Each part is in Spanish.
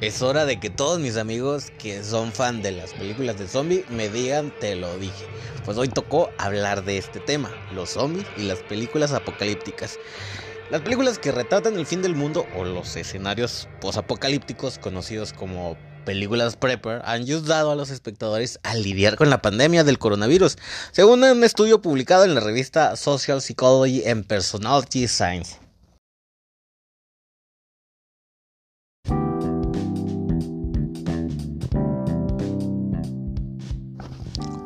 Es hora de que todos mis amigos que son fan de las películas de zombie me digan te lo dije. Pues hoy tocó hablar de este tema, los zombies y las películas apocalípticas. Las películas que retratan el fin del mundo o los escenarios posapocalípticos conocidos como películas prepper han ayudado a los espectadores a lidiar con la pandemia del coronavirus, según un estudio publicado en la revista Social Psychology and Personality Science.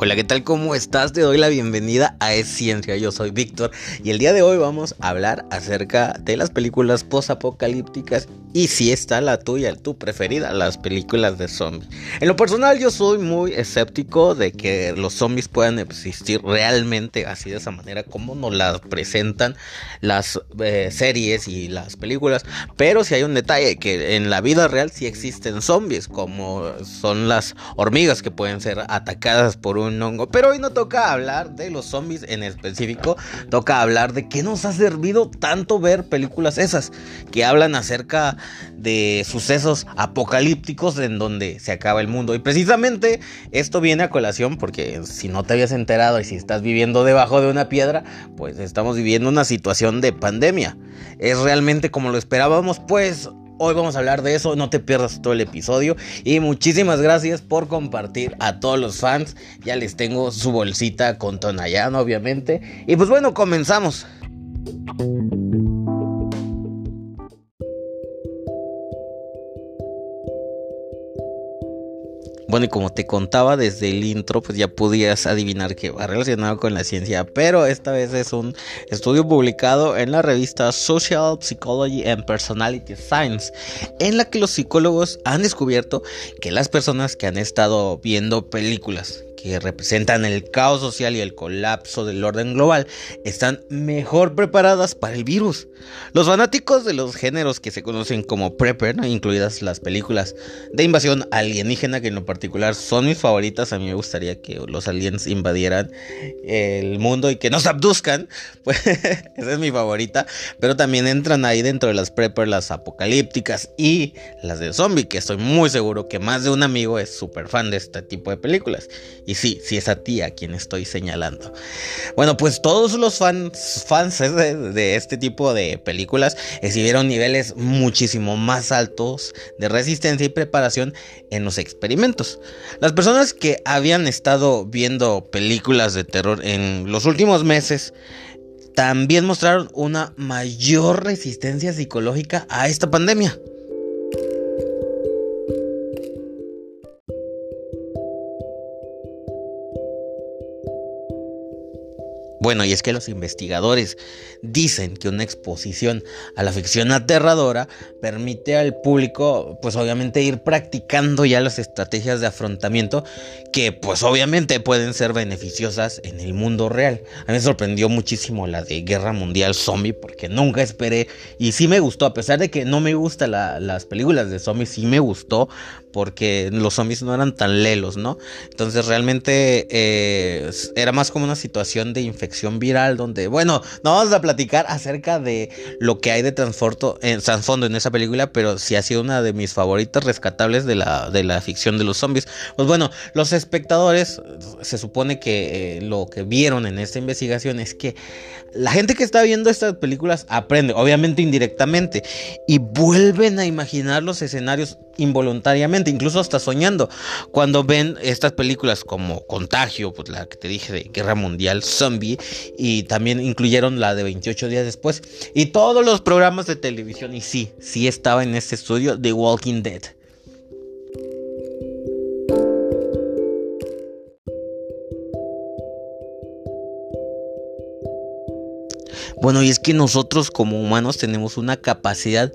Hola, ¿qué tal? ¿Cómo estás? Te doy la bienvenida a Es Ciencia. Yo soy Víctor y el día de hoy vamos a hablar acerca de las películas post-apocalípticas y si está la tuya, tu preferida, las películas de zombies. En lo personal, yo soy muy escéptico de que los zombies puedan existir realmente así de esa manera como nos las presentan las eh, series y las películas. Pero si hay un detalle que en la vida real sí existen zombies, como son las hormigas que pueden ser atacadas por un pero hoy no toca hablar de los zombies en específico, toca hablar de qué nos ha servido tanto ver películas esas, que hablan acerca de sucesos apocalípticos en donde se acaba el mundo. Y precisamente esto viene a colación porque si no te habías enterado y si estás viviendo debajo de una piedra, pues estamos viviendo una situación de pandemia. ¿Es realmente como lo esperábamos? Pues Hoy vamos a hablar de eso, no te pierdas todo el episodio. Y muchísimas gracias por compartir a todos los fans. Ya les tengo su bolsita con Tonayán, obviamente. Y pues bueno, comenzamos. Bueno, y como te contaba desde el intro, pues ya podías adivinar que va relacionado con la ciencia, pero esta vez es un estudio publicado en la revista Social Psychology and Personality Science, en la que los psicólogos han descubierto que las personas que han estado viendo películas que representan el caos social y el colapso del orden global, están mejor preparadas para el virus. Los fanáticos de los géneros que se conocen como prepper, incluidas las películas de invasión alienígena, que en lo particular son mis favoritas, a mí me gustaría que los aliens invadieran el mundo y que nos abduzcan, pues esa es mi favorita, pero también entran ahí dentro de las prepper, las apocalípticas y las de zombie, que estoy muy seguro que más de un amigo es súper fan de este tipo de películas. Y sí, sí es a ti a quien estoy señalando. Bueno, pues todos los fans, fans de, este tipo de películas exhibieron niveles muchísimo más altos de resistencia y preparación en los experimentos. Las personas que habían estado viendo películas de terror en los últimos meses también mostraron una mayor resistencia psicológica a esta pandemia. Bueno, y es que los investigadores dicen que una exposición a la ficción aterradora permite al público, pues obviamente ir practicando ya las estrategias de afrontamiento que pues obviamente pueden ser beneficiosas en el mundo real. A mí me sorprendió muchísimo la de Guerra Mundial Zombie porque nunca esperé y sí me gustó, a pesar de que no me gustan las películas de zombies, sí me gustó porque los zombies no eran tan lelos, ¿no? Entonces realmente eh, era más como una situación de infección viral donde, bueno, no vamos a platicar acerca de lo que hay de trasfondo en, en esa película, pero sí ha sido una de mis favoritas rescatables de la, de la ficción de los zombies. Pues bueno, los espectadores se supone que eh, lo que vieron en esta investigación es que la gente que está viendo estas películas aprende, obviamente indirectamente, y vuelven a imaginar los escenarios involuntariamente, incluso hasta soñando, cuando ven estas películas como Contagio, pues la que te dije de Guerra Mundial, Zombie, y también incluyeron la de 28 días después, y todos los programas de televisión, y sí, sí estaba en este estudio The Walking Dead. Bueno, y es que nosotros como humanos tenemos una capacidad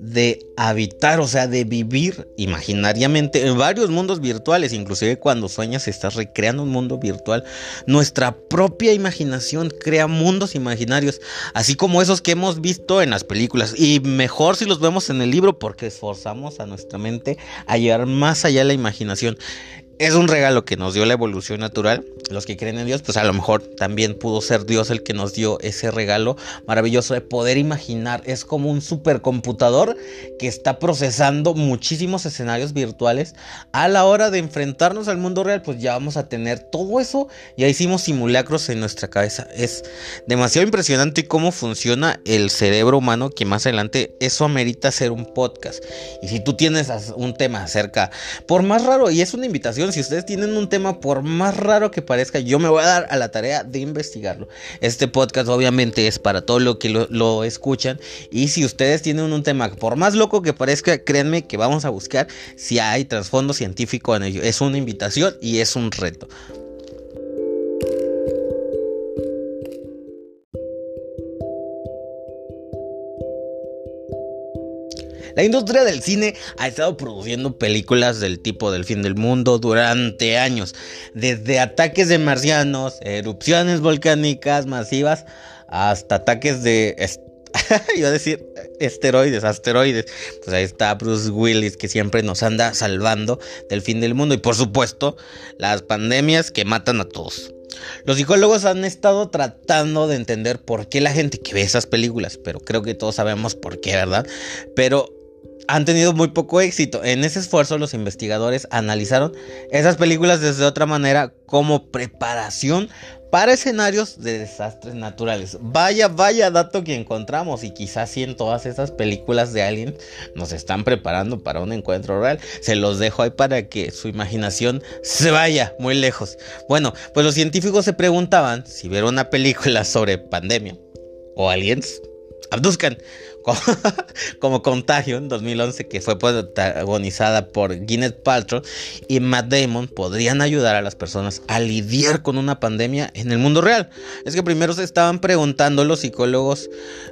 de habitar, o sea, de vivir imaginariamente en varios mundos virtuales, inclusive cuando sueñas estás recreando un mundo virtual. Nuestra propia imaginación crea mundos imaginarios, así como esos que hemos visto en las películas, y mejor si los vemos en el libro porque esforzamos a nuestra mente a llevar más allá la imaginación. Es un regalo que nos dio la evolución natural. Los que creen en Dios, pues a lo mejor también pudo ser Dios el que nos dio ese regalo maravilloso de poder imaginar. Es como un supercomputador que está procesando muchísimos escenarios virtuales. A la hora de enfrentarnos al mundo real, pues ya vamos a tener todo eso. Ya hicimos simulacros en nuestra cabeza. Es demasiado impresionante cómo funciona el cerebro humano, que más adelante eso amerita hacer un podcast. Y si tú tienes un tema acerca, por más raro, y es una invitación, si ustedes tienen un tema, por más raro que parezca, yo me voy a dar a la tarea de investigarlo. Este podcast obviamente es para todo lo que lo, escuchan. Y si ustedes tienen un tema, por más loco que parezca, créanme que vamos a buscar si hay trasfondo científico en ello. Es una invitación y es un reto. La industria del cine ha estado produciendo películas del tipo del fin del mundo durante años, desde ataques de marcianos, erupciones volcánicas masivas, hasta ataques de... iba a decir esteroides, asteroides. Pues ahí está Bruce Willis que siempre nos anda salvando del fin del mundo. Y por supuesto, las pandemias que matan a todos. Los psicólogos han estado tratando de entender por qué la gente que ve esas películas, pero creo que todos sabemos por qué, ¿verdad? Pero han tenido muy poco éxito. En ese esfuerzo los investigadores analizaron esas películas desde otra manera como preparación para escenarios de desastres naturales. Vaya, vaya dato que encontramos y quizás si en todas esas películas de Alien nos están preparando para un encuentro real. Se los dejo ahí para que su imaginación se vaya muy lejos. Bueno, pues los científicos se preguntaban si ver una película sobre pandemia o aliens abduzcan como, Contagio en 2011 que fue protagonizada por Gwyneth Paltrow y Matt Damon podrían ayudar a las personas a lidiar con una pandemia en el mundo real. Es que primero se estaban preguntando los psicólogos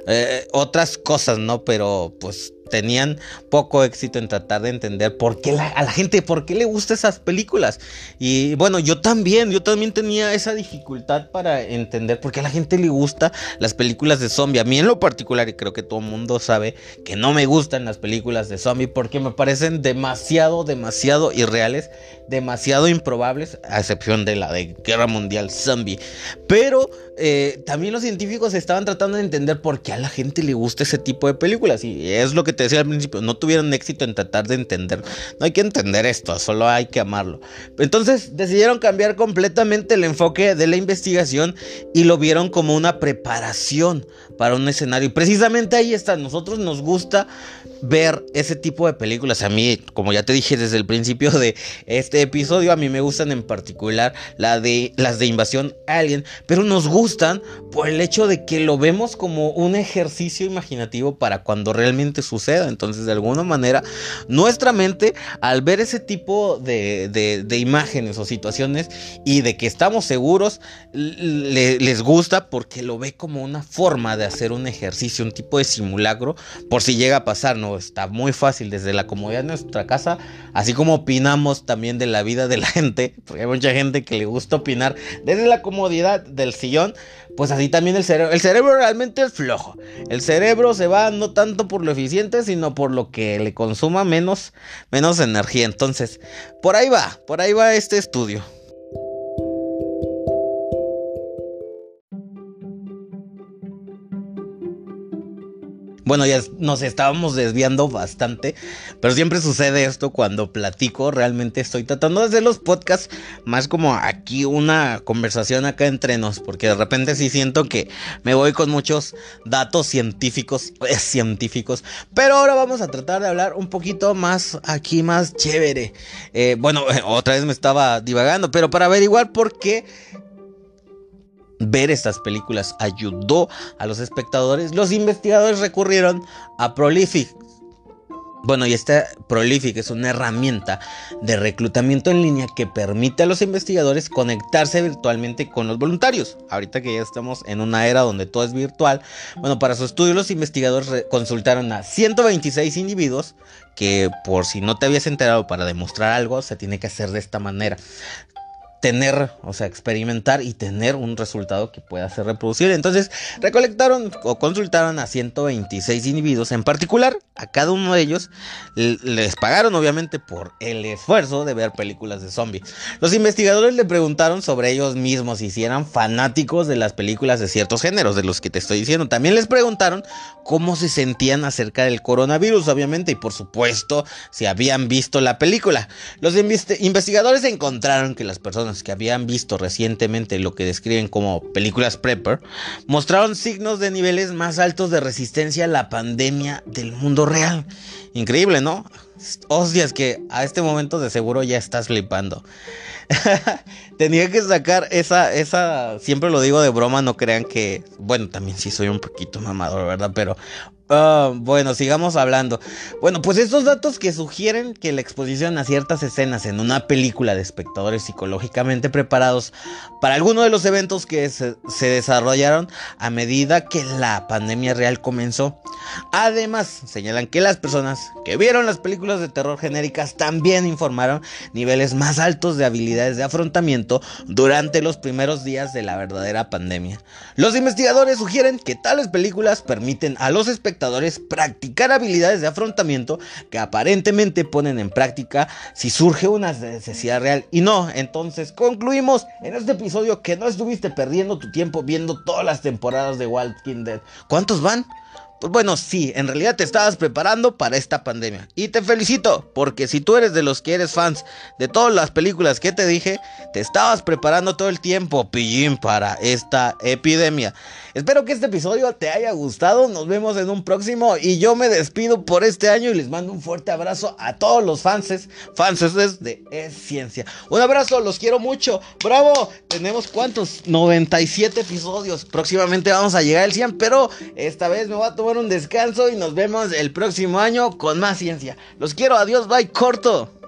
eh, otras cosas, ¿no? Pero pues tenían poco éxito en tratar de entender por qué a la gente, por qué le gustan esas películas. Y bueno, yo también, yo también tenía esa dificultad para entender por qué a la gente le gusta las películas de zombie. A mí en lo particular, y creo que todo el mundo sabe que no me gustan las películas de zombie porque me parecen demasiado, demasiado irreales, demasiado improbables, a excepción de la de Guerra Mundial Zombie. Pero eh, también los científicos estaban tratando de entender por qué a la gente le gusta ese tipo de películas. Y es lo que te decía al principio, no tuvieron éxito en tratar de entender. No hay que entender esto, solo hay que amarlo. Entonces decidieron cambiar completamente el enfoque de la investigación y lo vieron como una preparación para un escenario. Y precisamente ahí está, nosotros nos gusta ver ese tipo de películas. A mí, como ya te dije desde el principio de este episodio, a mí me gustan en particular la de, las de invasión alien, pero nos gustan por el hecho de que lo vemos como un ejercicio imaginativo para cuando realmente Entonces, de alguna manera, nuestra mente, al ver ese tipo de, de, imágenes o situaciones y de que estamos seguros, les gusta porque lo ve como una forma de hacer un ejercicio, un tipo de simulacro, por si llega a pasar, ¿no? está muy fácil desde la comodidad de nuestra casa, así como opinamos también de la vida de la gente, porque hay mucha gente que le gusta opinar desde la comodidad del sillón, pues así también el cerebro, el cerebro realmente es flojo, el cerebro se va no tanto por lo eficiente, sino por lo que le consuma menos, menos energía, entonces, por ahí va, por ahí va este estudio. Bueno, ya nos estábamos desviando bastante, pero siempre sucede esto cuando platico. Realmente estoy tratando de los podcasts más como aquí una conversación acá entre nos, porque de repente sí siento que me voy con muchos datos científicos, eh, científicos. Pero ahora vamos a tratar de hablar un poquito más aquí, más chévere. Eh, bueno, otra vez me estaba divagando, pero para averiguar por qué ver estas películas ayudó a los espectadores, los investigadores recurrieron a Prolific. Bueno, y esta Prolific es una herramienta de reclutamiento en línea que permite a los investigadores conectarse virtualmente con los voluntarios. Ahorita que ya estamos en una era donde todo es virtual, bueno, para su estudio los investigadores consultaron a 126 individuos que por si no te habías enterado para demostrar algo se tiene que hacer de esta manera tener, o sea, experimentar y tener un resultado que pueda ser reproducible. Entonces, recolectaron o consultaron a 126 individuos en particular, a cada uno de ellos les pagaron obviamente por el esfuerzo de ver películas de zombies. Los investigadores le preguntaron sobre ellos mismos y si eran fanáticos de las películas de ciertos géneros, de los que te estoy diciendo. También les preguntaron cómo se sentían acerca del coronavirus, obviamente, y por supuesto, si habían visto la película. Los investigadores encontraron que las personas que habían visto recientemente lo que describen como películas prepper, mostraron signos de niveles más altos de resistencia a la pandemia del mundo real. Increíble, ¿no? Hostias que a este momento de seguro ya estás flipando. Tenía que sacar esa, esa, siempre lo digo de broma, no crean que, bueno, también sí soy un poquito mamador, ¿verdad? Pero Ah, bueno, sigamos hablando. Bueno, pues estos datos que sugieren que la exposición a ciertas escenas en una película de espectadores psicológicamente preparados para alguno de los eventos que se, se desarrollaron a medida que la pandemia real comenzó. Además, señalan que las personas que vieron las películas de terror genéricas también informaron niveles más altos de habilidades de afrontamiento durante los primeros días de la verdadera pandemia. Los investigadores sugieren que tales películas permiten a los practicar habilidades de afrontamiento que aparentemente ponen en práctica si surge una necesidad real. Y no, entonces concluimos en este episodio que no estuviste perdiendo tu tiempo viendo todas las temporadas de Walking Dead. ¿Cuántos van? Pues bueno, sí, en realidad te estabas preparando para esta pandemia. Y te felicito, porque si tú eres de los que eres fans de todas las películas que te dije, te estabas preparando todo el tiempo, pillín, para esta epidemia. Espero que este episodio te haya gustado, nos vemos en un próximo y yo me despido por este año y les mando un fuerte abrazo a todos los fanses, fanses de Es Ciencia. Un abrazo, los quiero mucho, bravo, tenemos cuántos, 97 episodios, próximamente vamos a llegar al 100, pero esta vez me voy a tomar un descanso y nos vemos el próximo año con más ciencia. Los quiero, adiós, bye, corto.